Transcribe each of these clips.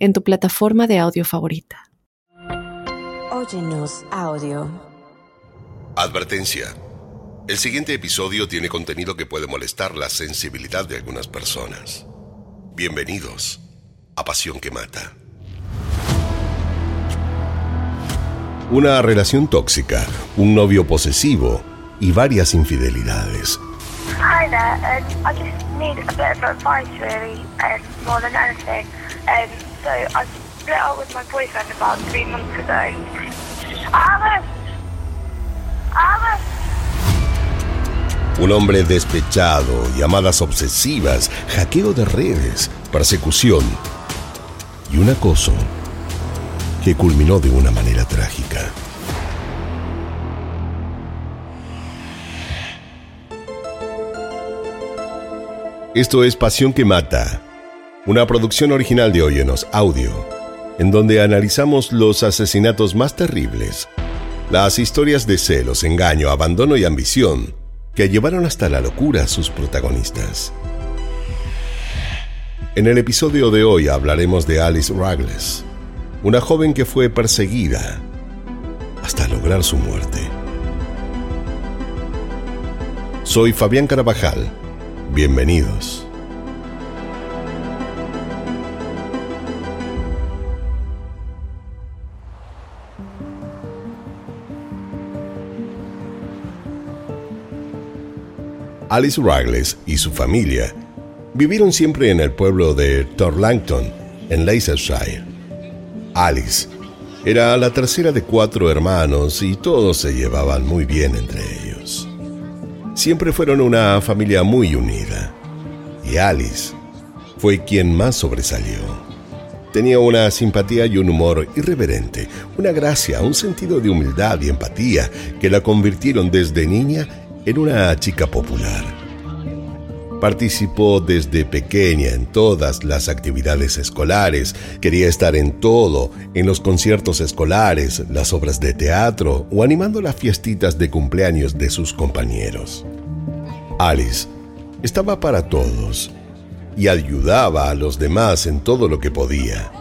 en tu plataforma de audio favorita. Óyenos audio. Advertencia. El siguiente episodio tiene contenido que puede molestar la sensibilidad de algunas personas. Bienvenidos a Pasión que Mata. Una relación tóxica, un novio posesivo y varias infidelidades. Hi there, um, I just need a bit of advice really, um, more than anything. Um, Un hombre despechado, llamadas obsesivas, hackeo de redes, persecución y un acoso que culminó de una manera trágica. Esto es Pasión que Mata, una producción original de Óyenos Audio, en donde analizamos los asesinatos más terribles, las historias de celos, engaño, abandono y ambición que llevaron hasta la locura a sus protagonistas. En el episodio de hoy hablaremos de Alice Ragles, una joven que fue perseguida hasta lograr su muerte. Soy Fabián Carabajal. Bienvenidos. Alice Ragles y su familia vivieron siempre en el pueblo de Torlangton, en Leicestershire. Alice era la tercera de cuatro hermanos y todos se llevaban muy bien entre ellos. Siempre fueron una familia muy unida y Alice fue quien más sobresalió. Tenía una simpatía y un humor irreverente, una gracia, un sentido de humildad y empatía que la convirtieron desde niña era una chica popular. Participó desde pequeña en todas las actividades escolares, quería estar en todo, en los conciertos escolares, las obras de teatro o animando las fiestitas de cumpleaños de sus compañeros. Alice estaba para todos y ayudaba a los demás en todo lo que podía.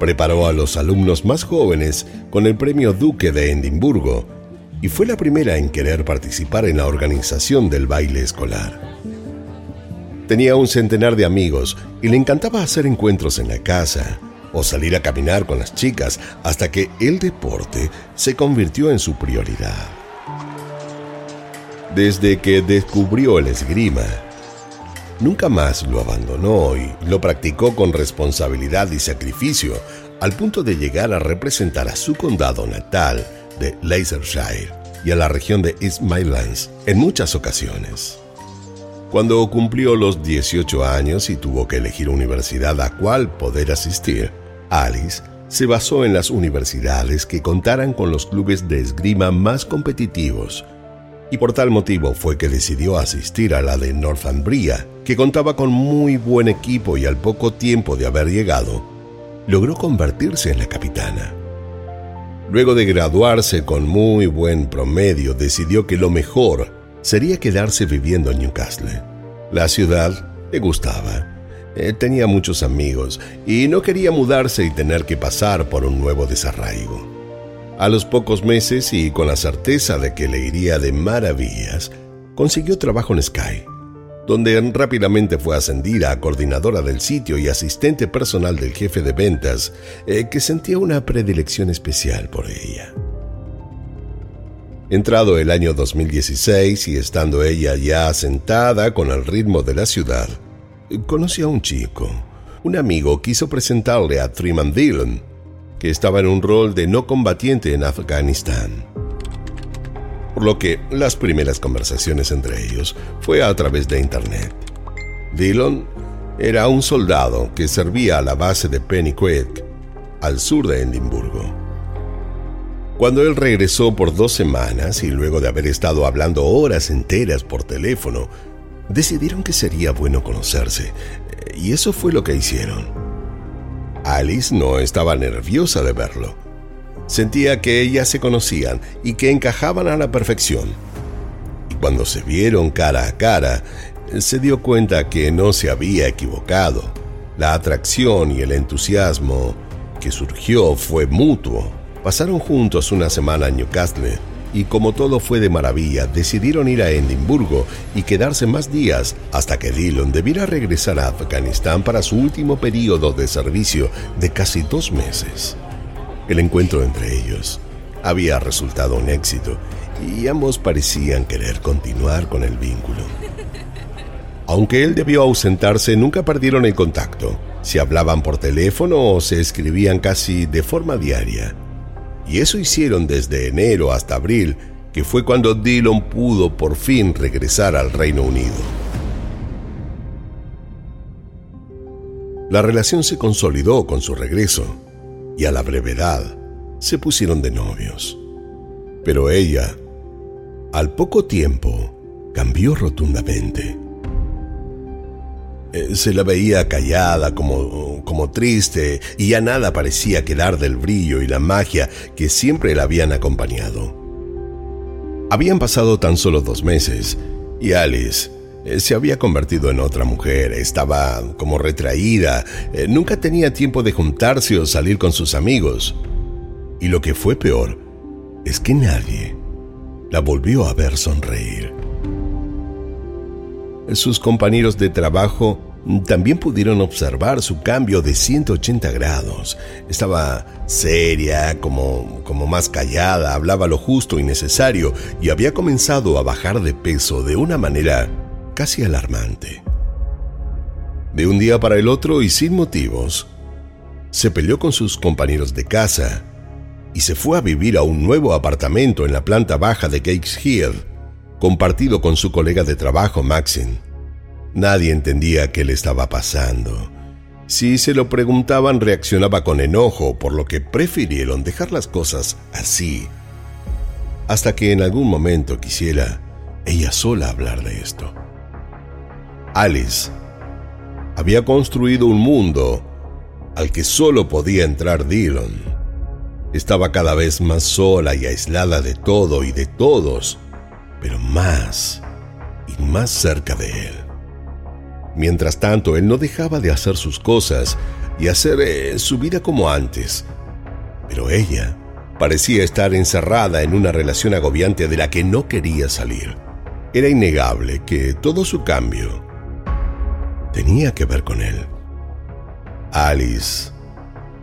Preparó a los alumnos más jóvenes con el premio Duque de Edimburgo y fue la primera en querer participar en la organización del baile escolar. Tenía un centenar de amigos y le encantaba hacer encuentros en la casa o salir a caminar con las chicas hasta que el deporte se convirtió en su prioridad. Desde que descubrió el esgrima, nunca más lo abandonó y lo practicó con responsabilidad y sacrificio al punto de llegar a representar a su condado natal de Leicestershire y a la región de East Midlands en muchas ocasiones. Cuando cumplió los 18 años y tuvo que elegir universidad a cuál poder asistir, Alice se basó en las universidades que contaran con los clubes de esgrima más competitivos y por tal motivo fue que decidió asistir a la de Northumbria, que contaba con muy buen equipo y al poco tiempo de haber llegado, logró convertirse en la capitana. Luego de graduarse con muy buen promedio, decidió que lo mejor sería quedarse viviendo en Newcastle. La ciudad le gustaba. Eh, tenía muchos amigos y no quería mudarse y tener que pasar por un nuevo desarraigo. A los pocos meses y con la certeza de que le iría de maravillas, consiguió trabajo en Sky donde rápidamente fue ascendida a coordinadora del sitio y asistente personal del jefe de ventas, eh, que sentía una predilección especial por ella. Entrado el año 2016 y estando ella ya sentada con el ritmo de la ciudad, conoció a un chico. Un amigo quiso presentarle a Triman Dillon, que estaba en un rol de no combatiente en Afganistán por lo que las primeras conversaciones entre ellos fue a través de Internet. Dillon era un soldado que servía a la base de Pennyquid al sur de Edimburgo. Cuando él regresó por dos semanas y luego de haber estado hablando horas enteras por teléfono, decidieron que sería bueno conocerse, y eso fue lo que hicieron. Alice no estaba nerviosa de verlo. Sentía que ellas se conocían y que encajaban a la perfección. Y cuando se vieron cara a cara, se dio cuenta que no se había equivocado. La atracción y el entusiasmo que surgió fue mutuo. Pasaron juntos una semana en Newcastle y como todo fue de maravilla, decidieron ir a Edimburgo y quedarse más días hasta que Dillon debiera regresar a Afganistán para su último periodo de servicio de casi dos meses. El encuentro entre ellos había resultado un éxito y ambos parecían querer continuar con el vínculo. Aunque él debió ausentarse, nunca perdieron el contacto. Se hablaban por teléfono o se escribían casi de forma diaria. Y eso hicieron desde enero hasta abril, que fue cuando Dillon pudo por fin regresar al Reino Unido. La relación se consolidó con su regreso y a la brevedad se pusieron de novios. Pero ella, al poco tiempo, cambió rotundamente. Eh, se la veía callada, como, como triste, y ya nada parecía quedar del brillo y la magia que siempre la habían acompañado. Habían pasado tan solo dos meses, y Alice se había convertido en otra mujer, estaba como retraída, eh, nunca tenía tiempo de juntarse o salir con sus amigos. Y lo que fue peor es que nadie la volvió a ver sonreír. Sus compañeros de trabajo también pudieron observar su cambio de 180 grados. Estaba seria, como, como más callada, hablaba lo justo y necesario y había comenzado a bajar de peso de una manera casi alarmante. De un día para el otro y sin motivos, se peleó con sus compañeros de casa y se fue a vivir a un nuevo apartamento en la planta baja de Cakes Hill compartido con su colega de trabajo Maxine. Nadie entendía qué le estaba pasando. Si se lo preguntaban reaccionaba con enojo, por lo que prefirieron dejar las cosas así, hasta que en algún momento quisiera ella sola hablar de esto. Alice había construido un mundo al que solo podía entrar Dillon. Estaba cada vez más sola y aislada de todo y de todos pero más y más cerca de él. Mientras tanto, él no dejaba de hacer sus cosas y hacer eh, su vida como antes, pero ella parecía estar encerrada en una relación agobiante de la que no quería salir. Era innegable que todo su cambio tenía que ver con él. Alice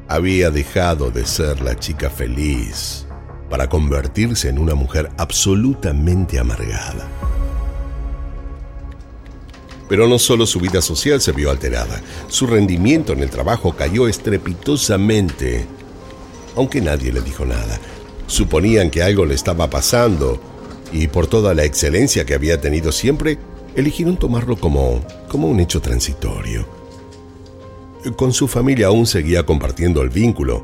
había dejado de ser la chica feliz para convertirse en una mujer absolutamente amargada. Pero no solo su vida social se vio alterada, su rendimiento en el trabajo cayó estrepitosamente, aunque nadie le dijo nada. Suponían que algo le estaba pasando y por toda la excelencia que había tenido siempre, eligieron tomarlo como, como un hecho transitorio. Con su familia aún seguía compartiendo el vínculo,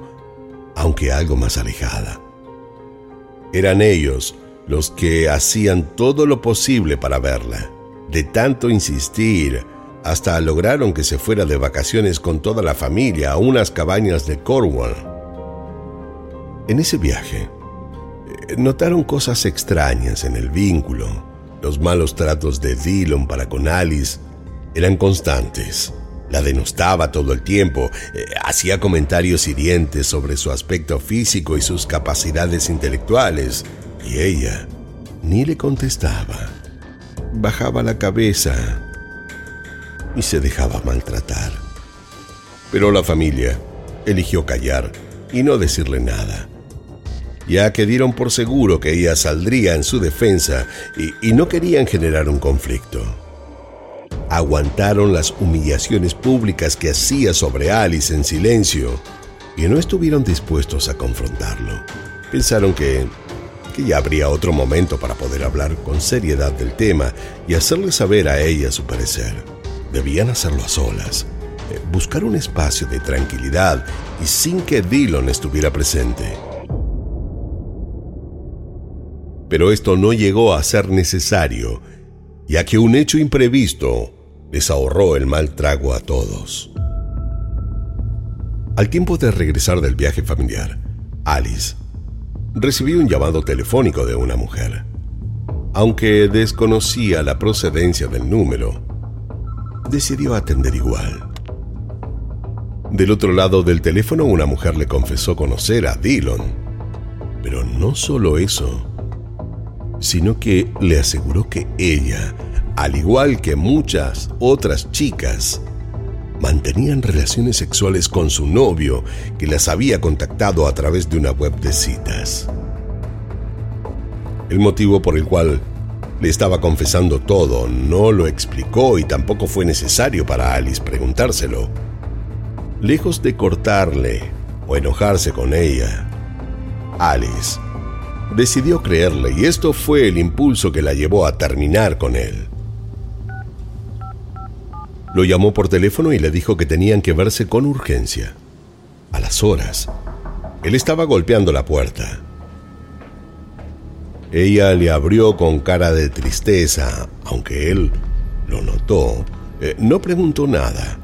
aunque algo más alejada. Eran ellos los que hacían todo lo posible para verla. De tanto insistir, hasta lograron que se fuera de vacaciones con toda la familia a unas cabañas de Cornwall. En ese viaje, eh, notaron cosas extrañas en el vínculo. Los malos tratos de Dillon para con Alice eran constantes. La denostaba todo el tiempo, eh, hacía comentarios hirientes sobre su aspecto físico y sus capacidades intelectuales, y ella ni le contestaba. Bajaba la cabeza y se dejaba maltratar. Pero la familia eligió callar y no decirle nada, ya que dieron por seguro que ella saldría en su defensa y, no querían generar un conflicto aguantaron las humillaciones públicas que hacía sobre Alice en silencio y no estuvieron dispuestos a confrontarlo. Pensaron que, que ya habría otro momento para poder hablar con seriedad del tema y hacerle saber a ella su parecer. Debían hacerlo a solas eh, buscar un espacio de tranquilidad y sin que Dillon estuviera presente. Pero esto no llegó a ser necesario, ya que un hecho imprevisto les ahorró el mal trago a todos. Al tiempo de regresar del viaje familiar, Alice recibió un llamado telefónico de una mujer. Aunque desconocía la procedencia del número, decidió atender igual. Del otro lado del teléfono una mujer le confesó conocer a Dillon. Pero no solo eso, sino que le aseguró que ella, al igual que muchas otras chicas, mantenían relaciones sexuales con su novio que las había contactado a través de una web de citas. El motivo por el cual le estaba confesando todo no lo explicó y tampoco fue necesario para Alice preguntárselo. Lejos de cortarle o enojarse con ella, Alice decidió creerle y esto fue el impulso que la llevó a terminar con él. Lo llamó por teléfono y le dijo que tenían que verse con urgencia. A las horas, él estaba golpeando la puerta. Ella le abrió con cara de tristeza, aunque él lo notó. Eh, no preguntó nada.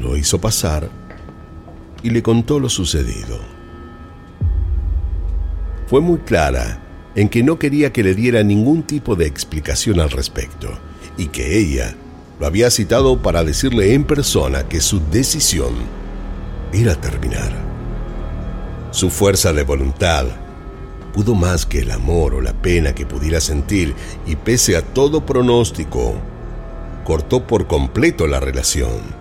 Lo hizo pasar y le contó lo sucedido. Fue muy clara en que no quería que le diera ningún tipo de explicación al respecto y que ella lo había citado para decirle en persona que su decisión era terminar. Su fuerza de voluntad pudo más que el amor o la pena que pudiera sentir y pese a todo pronóstico, cortó por completo la relación.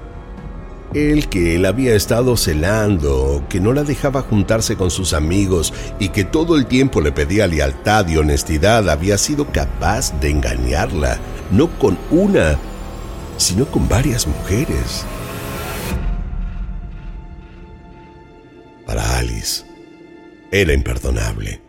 El que él había estado celando, que no la dejaba juntarse con sus amigos y que todo el tiempo le pedía lealtad y honestidad, había sido capaz de engañarla, no con una, sino con varias mujeres. Para Alice, era imperdonable.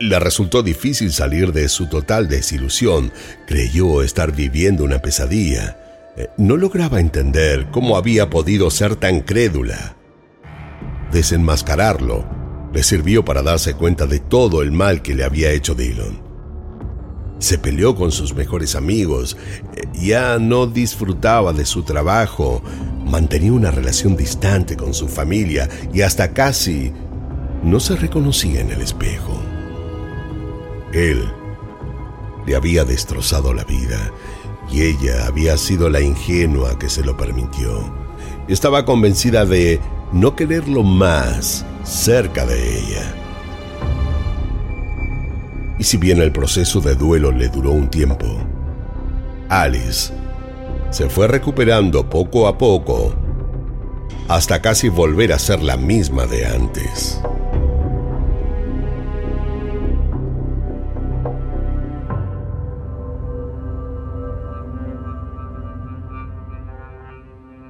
Le resultó difícil salir de su total desilusión. Creyó estar viviendo una pesadilla. Eh, no lograba entender cómo había podido ser tan crédula. Desenmascararlo le sirvió para darse cuenta de todo el mal que le había hecho Dillon se peleó con sus mejores amigos, eh, ya no disfrutaba de su trabajo, mantenía una relación distante con su familia y hasta casi no se reconocía en el espejo. Él le había destrozado la vida y ella había sido la ingenua que se lo permitió. Estaba convencida de no quererlo más cerca de ella. Y si bien el proceso de duelo le duró un tiempo, Alice se fue recuperando poco a poco hasta casi volver a ser la misma de antes.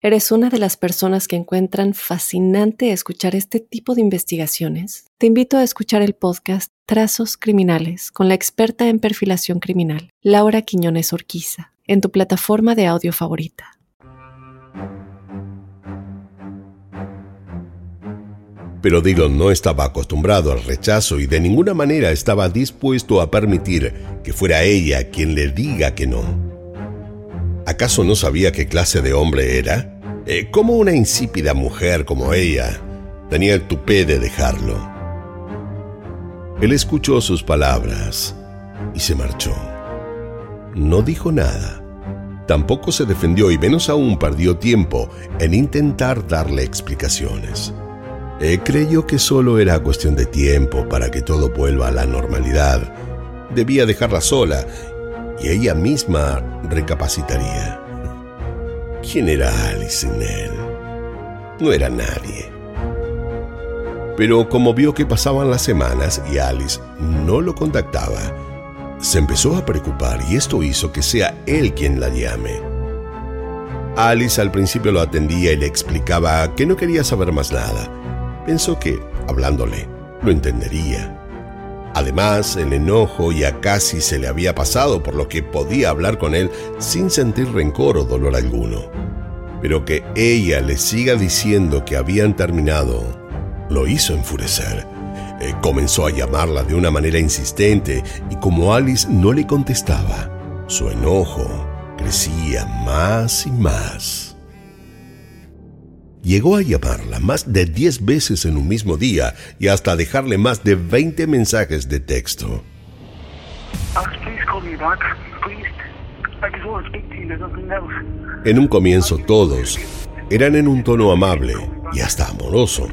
eres una de las personas que encuentran fascinante escuchar este tipo de investigaciones, te invito a escuchar el podcast Trazos Criminales con la experta en perfilación criminal, Laura Quiñones Orquiza, en tu plataforma de audio favorita. Pero Dillon no estaba acostumbrado al rechazo y de ninguna manera estaba dispuesto a permitir que fuera ella quien le diga que no. ¿Acaso no sabía qué clase de hombre era? Eh, ¿Cómo una insípida mujer como ella tenía el tupé de dejarlo? Él escuchó sus palabras y se marchó. No dijo nada. Tampoco se defendió y menos aún perdió tiempo en intentar darle explicaciones. Eh, creyó que solo era cuestión de tiempo para que todo vuelva a la normalidad. Debía dejarla sola y ella misma recapacitaría. ¿Quién era Alice en él? No era nadie. Pero como vio que pasaban las semanas y Alice no lo contactaba, se empezó a preocupar y esto hizo que sea él quien la llame. Alice al principio lo atendía y le explicaba que no quería saber más nada. Pensó que, hablándole, lo entendería. Además, el enojo ya casi se le había pasado, por lo que podía hablar con él sin sentir rencor o dolor alguno. Pero que ella le siga diciendo que habían terminado, lo hizo enfurecer. Eh, comenzó a llamarla de una manera insistente y como Alice no le contestaba, su enojo crecía más y más. Llegó a llamarla más de 10 veces en un mismo día y hasta dejarle más de 20 mensajes de texto. En un comienzo todos eran en un tono amable y hasta amoroso.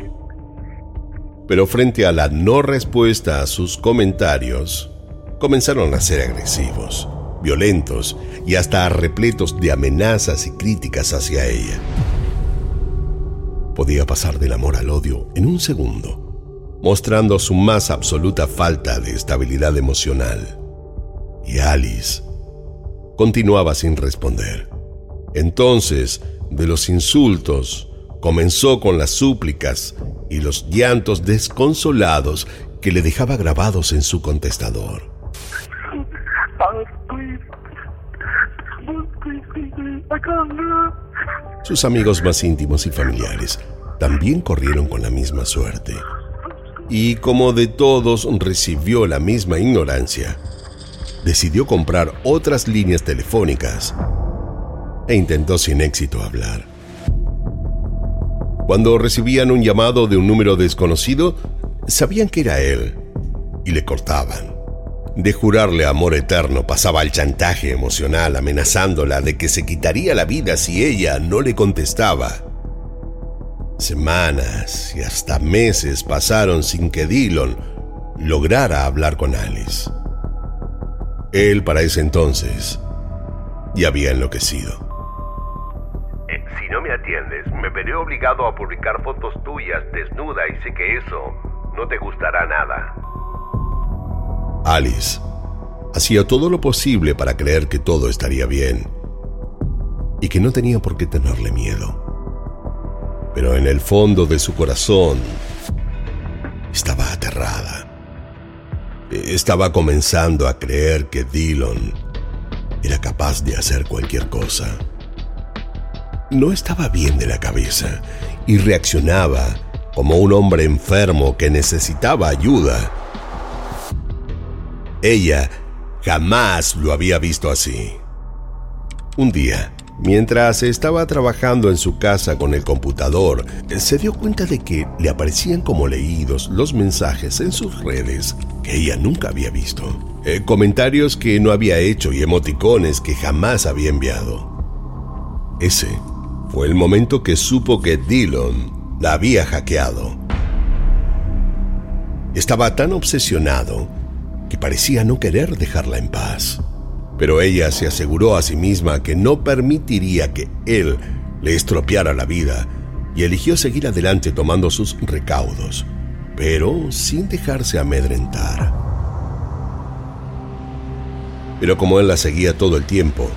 Pero frente a la no respuesta a sus comentarios, comenzaron a ser agresivos, violentos y hasta repletos de amenazas y críticas hacia ella podía pasar del amor al odio en un segundo, mostrando su más absoluta falta de estabilidad emocional. Y Alice continuaba sin responder. Entonces, de los insultos, comenzó con las súplicas y los llantos desconsolados que le dejaba grabados en su contestador. Sus amigos más íntimos y familiares también corrieron con la misma suerte. Y como de todos recibió la misma ignorancia, decidió comprar otras líneas telefónicas e intentó sin éxito hablar. Cuando recibían un llamado de un número desconocido, sabían que era él y le cortaban. De jurarle amor eterno pasaba al chantaje emocional amenazándola de que se quitaría la vida si ella no le contestaba. Semanas y hasta meses pasaron sin que Dillon lograra hablar con Alice. Él para ese entonces ya había enloquecido. Eh, si no me atiendes, me veré obligado a publicar fotos tuyas desnuda y sé que eso no te gustará nada. Alice hacía todo lo posible para creer que todo estaría bien y que no tenía por qué tenerle miedo. Pero en el fondo de su corazón estaba aterrada. Estaba comenzando a creer que Dillon era capaz de hacer cualquier cosa. No estaba bien de la cabeza y reaccionaba como un hombre enfermo que necesitaba ayuda ella jamás lo había visto así. Un día, mientras estaba trabajando en su casa con el computador, se dio cuenta de que le aparecían como leídos los mensajes en sus redes que ella nunca había visto. Eh, comentarios que no había hecho y emoticones que jamás había enviado. Ese fue el momento que supo que Dillon la había hackeado. Estaba tan obsesionado parecía no querer dejarla en paz. Pero ella se aseguró a sí misma que no permitiría que él le estropeara la vida y eligió seguir adelante tomando sus recaudos, pero sin dejarse amedrentar. Pero como él la seguía todo el tiempo,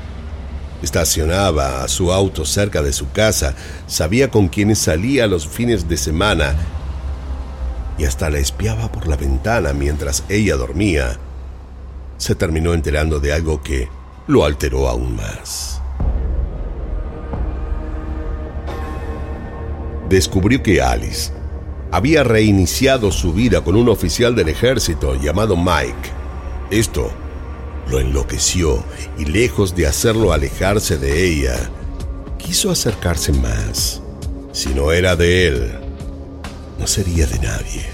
estacionaba a su auto cerca de su casa, sabía con quiénes salía los fines de semana y hasta la espiaba por la ventana mientras ella dormía, se terminó enterando de algo que lo alteró aún más. Descubrió que Alice había reiniciado su vida con un oficial del ejército llamado Mike. Esto lo enloqueció y lejos de hacerlo alejarse de ella, quiso acercarse más. Si no era de él, no sería de nadie.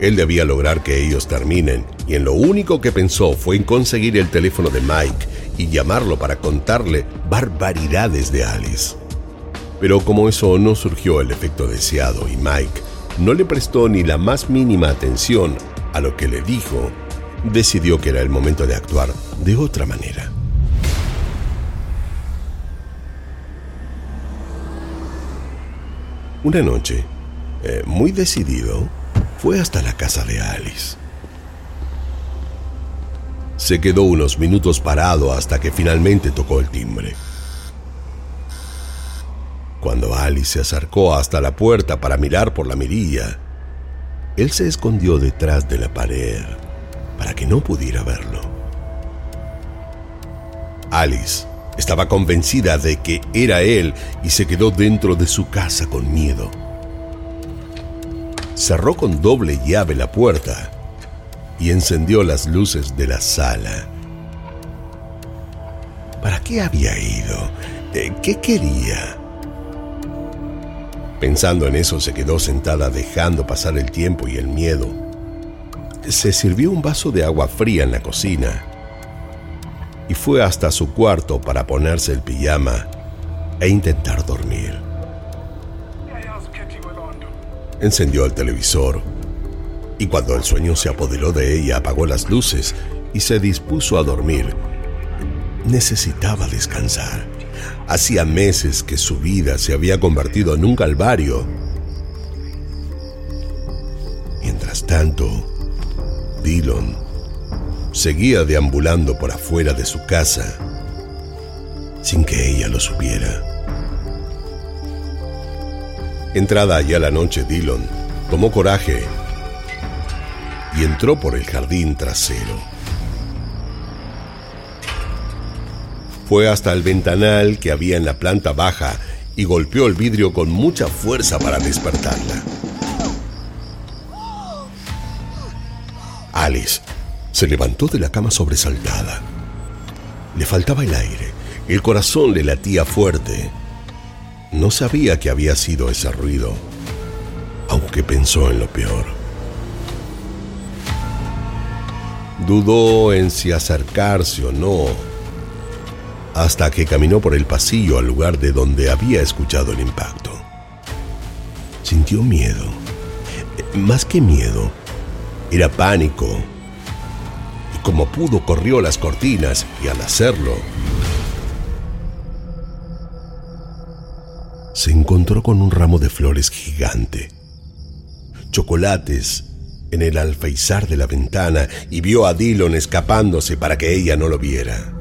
Él debía lograr que ellos terminen, y en lo único que pensó fue en conseguir el teléfono de Mike y llamarlo para contarle barbaridades de Alice. Pero como eso no surgió el efecto deseado y Mike no le prestó ni la más mínima atención a lo que le dijo, decidió que era el momento de actuar de otra manera. Una noche, eh, muy decidido, fue hasta la casa de Alice. Se quedó unos minutos parado hasta que finalmente tocó el timbre. Cuando Alice se acercó hasta la puerta para mirar por la mirilla, él se escondió detrás de la pared para que no pudiera verlo. Alice estaba convencida de que era él y se quedó dentro de su casa con miedo. Cerró con doble llave la puerta y encendió las luces de la sala. ¿Para qué había ido? Eh, ¿Qué quería? Pensando en eso, se quedó sentada dejando pasar el tiempo y el miedo. Se sirvió un vaso de agua fría en la cocina y fue hasta su cuarto para ponerse el pijama e intentar dormir. Encendió el televisor y cuando el sueño se apoderó de ella apagó las luces y se dispuso a dormir. Necesitaba descansar. Hacía meses que su vida se había convertido en un calvario. Mientras tanto, Dillon seguía deambulando por afuera de su casa sin que ella lo supiera. Entrada ya la noche, Dillon tomó coraje y entró por el jardín trasero. Fue hasta el ventanal que había en la planta baja y golpeó el vidrio con mucha fuerza para despertarla. Alice se levantó de la cama sobresaltada. Le faltaba el aire, el corazón le latía fuerte. No sabía que había sido ese ruido, aunque pensó en lo peor. Dudó en si acercarse o no, hasta que caminó por el pasillo al lugar de donde había escuchado el impacto. Sintió miedo. Más que miedo, era pánico como pudo corrió las cortinas y al hacerlo, se encontró con un ramo de flores gigante, chocolates en el alfeizar de la ventana y vio a Dillon escapándose para que ella no lo viera.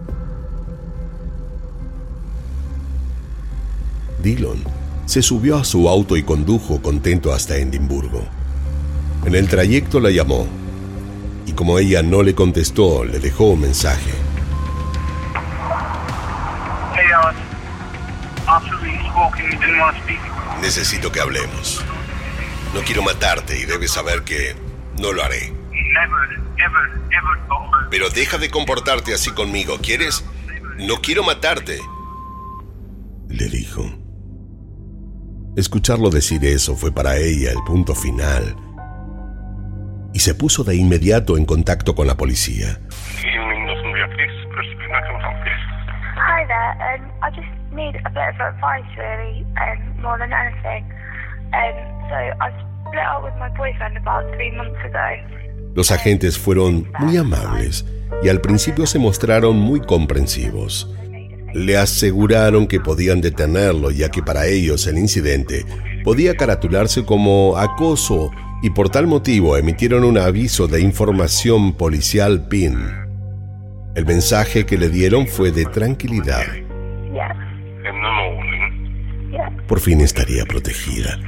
Dillon se subió a su auto y condujo contento hasta Edimburgo. En el trayecto la llamó y como ella no le contestó, le dejó un mensaje. Necesito que hablemos. No quiero matarte y debes saber que no lo haré. Pero deja de comportarte así conmigo, ¿quieres? No quiero matarte. Le dijo. Escucharlo decir eso fue para ella el punto final y se puso de inmediato en contacto con la policía. Los agentes fueron muy amables y al principio se mostraron muy comprensivos. Le aseguraron que podían detenerlo ya que para ellos el incidente podía caratularse como acoso y por tal motivo emitieron un aviso de información policial PIN. El mensaje que le dieron fue de tranquilidad. Por fin estaría protegida.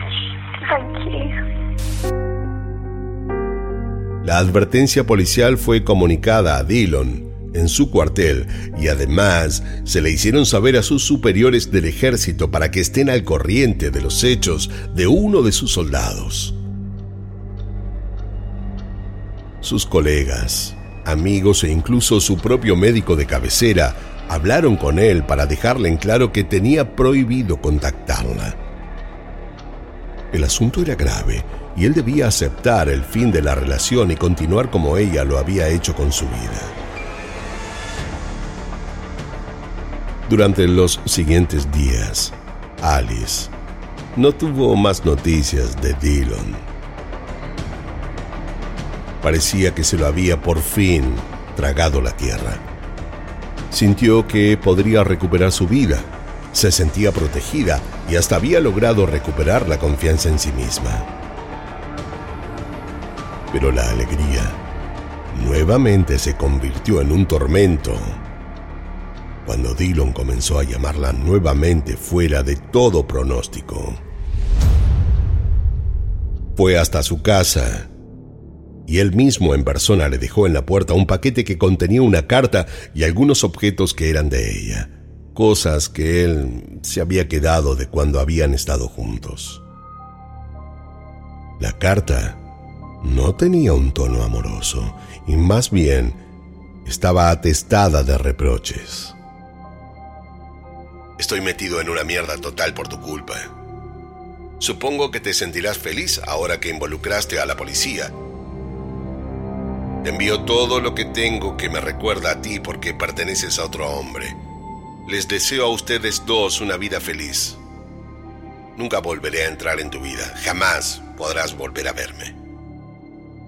La advertencia policial fue comunicada a Dillon en su cuartel y además se le hicieron saber a sus superiores del ejército para que estén al corriente de los hechos de uno de sus soldados. Sus colegas, amigos e incluso su propio médico de cabecera hablaron con él para dejarle en claro que tenía prohibido contactarla. El asunto era grave y él debía aceptar el fin de la relación y continuar como ella lo había hecho con su vida. Durante los siguientes días, Alice no tuvo más noticias de Dillon Parecía que se lo había por fin tragado la tierra. Sintió que podría recuperar su vida, se sentía protegida y hasta había logrado recuperar la confianza en sí misma. Pero la alegría nuevamente se convirtió en un tormento cuando Dillon comenzó a llamarla nuevamente fuera de todo pronóstico. Fue hasta su casa y él mismo en persona le dejó en la puerta un paquete que contenía una carta y algunos objetos que eran de ella, cosas que él se había quedado de cuando habían estado juntos. La carta no tenía un tono amoroso y más bien estaba atestada de reproches. Estoy metido en una mierda total por tu culpa. Supongo que te sentirás feliz ahora que involucraste a la policía te envío todo lo que tengo que me recuerda a ti porque perteneces a otro hombre. Les deseo a ustedes dos una vida feliz. Nunca volveré a entrar en tu vida. Jamás podrás volver a verme.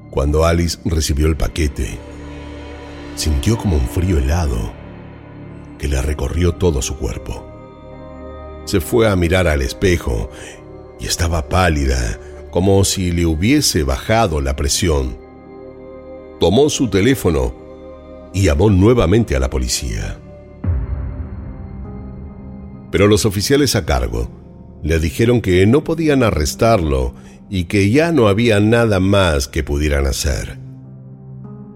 Cuando Alice recibió el paquete, sintió como un frío helado que le recorrió todo su cuerpo. Se fue a mirar al espejo y estaba pálida, como si le hubiese bajado la presión tomó su teléfono y llamó nuevamente a la policía. Pero los oficiales a cargo le dijeron que no podían arrestarlo y que ya no había nada más que pudieran hacer.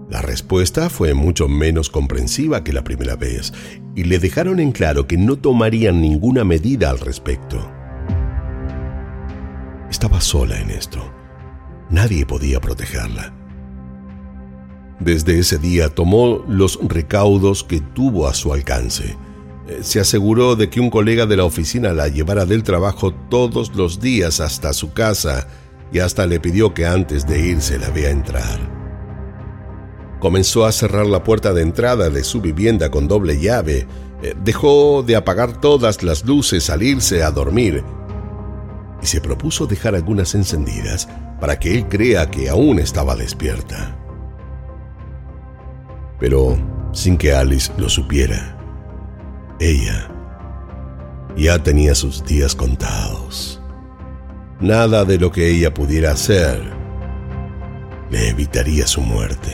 La respuesta fue mucho menos comprensiva que la primera vez y le dejaron en claro que no tomarían ninguna medida al respecto. Estaba sola en esto. Nadie podía protegerla. Desde ese día tomó los recaudos que tuvo a su alcance. Eh, se aseguró de que un colega de la oficina la llevara del trabajo todos los días hasta su casa y hasta le pidió que antes de irse la vea entrar. Comenzó a cerrar la puerta de entrada de su vivienda con doble llave, eh, dejó de apagar todas las luces al irse a dormir y se propuso dejar algunas encendidas para que él crea que aún estaba despierta pero sin que Alice lo supiera. Ella ya tenía sus días contados. Nada de lo que ella pudiera hacer le evitaría su muerte.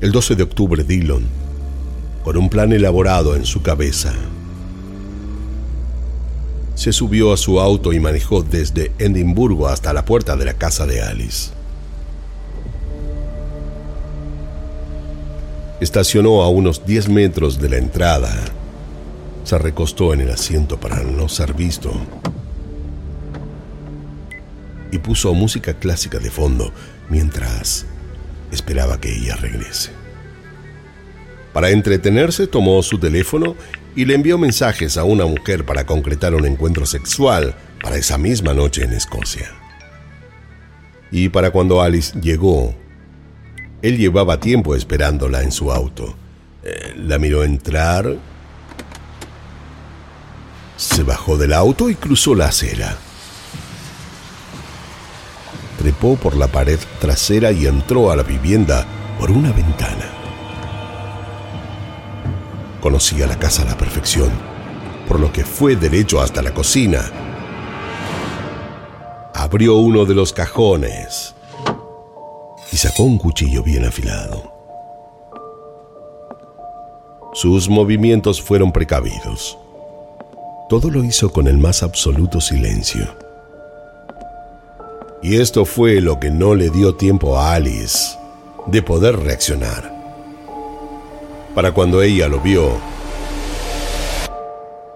El 12 de octubre, Dillon, con un plan elaborado en su cabeza, se subió a su auto y manejó desde Edimburgo hasta la puerta de la casa de Alice. Estacionó a unos 10 metros de la entrada. Se recostó en el asiento para no ser visto y puso música clásica de fondo mientras esperaba que ella regrese. Para entretenerse tomó su teléfono y le envió mensajes a una mujer para concretar un encuentro sexual para esa misma noche en Escocia. Y para cuando Alice llegó, él llevaba tiempo esperándola en su auto. Eh, la miró entrar, se bajó del auto y cruzó la acera. Trepó por la pared trasera y entró a la vivienda por una ventana. Conocía la casa a la perfección, por lo que fue derecho hasta la cocina. Abrió uno de los cajones y sacó un cuchillo bien afilado. Sus movimientos fueron precavidos. Todo lo hizo con el más absoluto silencio. Y esto fue lo que no le dio tiempo a Alice de poder reaccionar para cuando ella lo vio,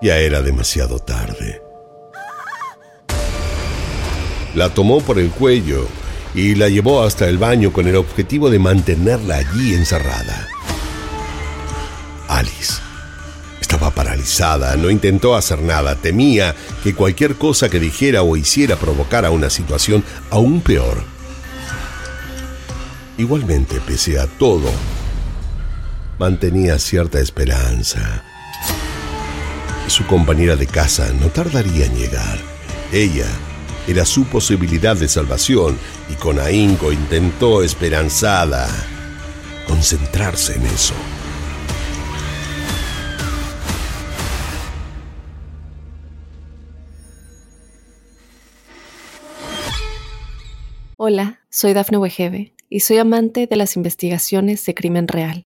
ya era demasiado tarde. La tomó por el cuello y la llevó hasta el baño con el objetivo de mantenerla allí encerrada. Alice estaba paralizada, no intentó hacer nada, temía que cualquier cosa que dijera o hiciera provocara una situación aún peor. Igualmente, pese a todo, mantenía cierta esperanza. Su compañera de casa no tardaría en llegar. Ella era su posibilidad de salvación y con ahínco intentó esperanzada concentrarse en eso. Hola, soy Dafne Wegebe y soy amante de las investigaciones de crimen real.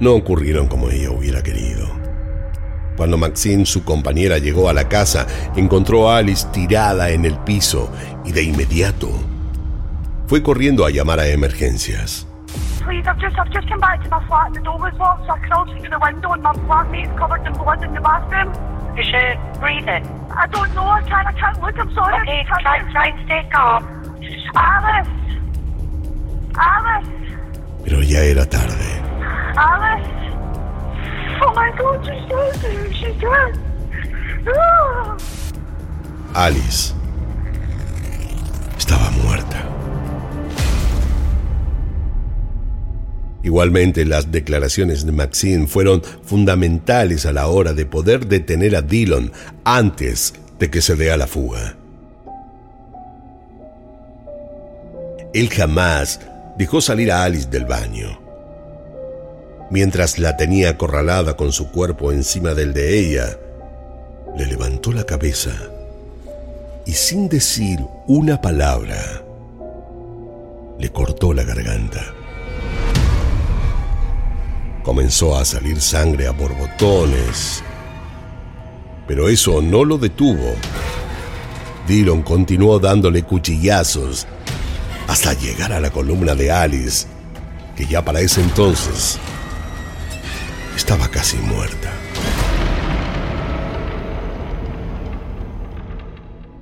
no ocurrieron como ella hubiera querido. Cuando Maxine, su compañera, llegó a la casa, encontró a Alice tirada en el piso y de inmediato fue corriendo a llamar a emergencias. Please, I've just, I've just come back to my flat. The door was locked, so I crawled through the window and my flatmate's covered in blood in the bathroom. Is she breathing? I don't know, I can't, I can't look, I'm sorry. Okay, I try, can't. try and stay calm. Alice! Alice! Pero ya era tarde. Alice! Oh my god, she's dead! She's dead! Ah. Alice estaba muerta. Igualmente, las declaraciones de Maxine fueron fundamentales a la hora de poder detener a Dillon antes de que se dé a la fuga. Él jamás dejó salir a Alice del baño. Mientras la tenía acorralada con su cuerpo encima del de ella, le levantó la cabeza y sin decir una palabra, le cortó la garganta. Comenzó a salir sangre a borbotones, pero eso no lo detuvo. Dillon continuó dándole cuchillazos hasta llegar a la columna de Alice, que ya para ese entonces estaba casi muerta.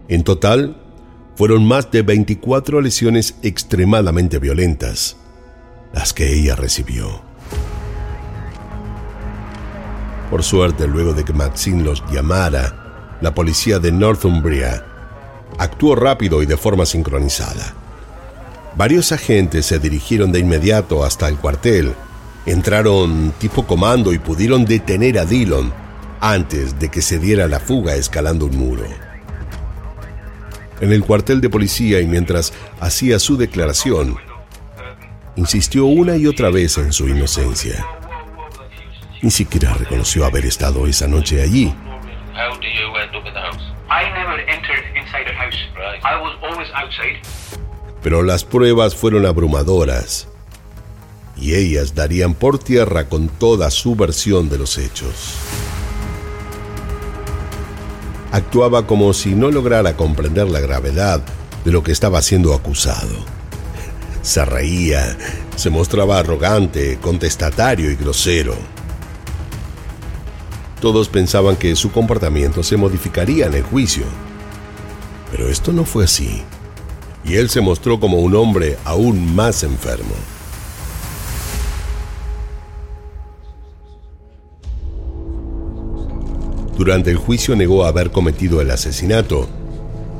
En total, fueron más de 24 lesiones extremadamente violentas las que ella recibió. Por suerte, luego de que Maxine los llamara, la policía de Northumbria actuó rápido y de forma sincronizada. Varios agentes se dirigieron de inmediato hasta el cuartel, entraron tipo comando y pudieron detener a Dillon antes de que se diera la fuga escalando un muro. En el cuartel de policía y mientras hacía su declaración, insistió una y otra vez en su inocencia. Ni siquiera reconoció haber estado esa noche allí. Pero las pruebas fueron abrumadoras y ellas darían por tierra con toda su versión de los hechos. Actuaba como si no lograra comprender la gravedad de lo que estaba siendo acusado. Se reía, se mostraba arrogante, contestatario y grosero. Todos pensaban que su comportamiento se modificaría en el juicio. Pero esto no fue así. Y él se mostró como un hombre aún más enfermo. Durante el juicio negó haber cometido el asesinato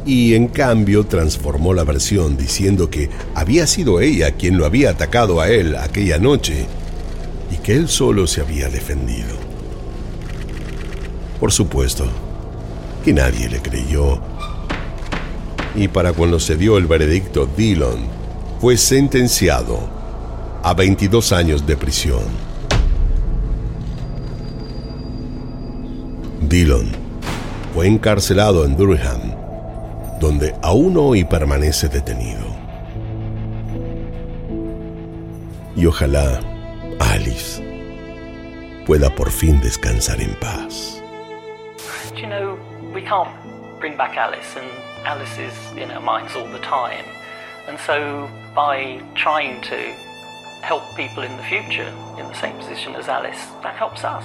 y en cambio transformó la versión diciendo que había sido ella quien lo había atacado a él aquella noche y que él solo se había defendido. Por supuesto, que nadie le creyó. Y para cuando se dio el veredicto, Dillon fue sentenciado a 22 años de prisión. Dillon fue encarcelado en Durham, donde aún hoy permanece detenido. Y ojalá Alice pueda por fin descansar en paz. Do you know, we can't bring back Alice, and Alice is in our minds all the time. And so, by trying to help people in the future in the same position as Alice, that helps us.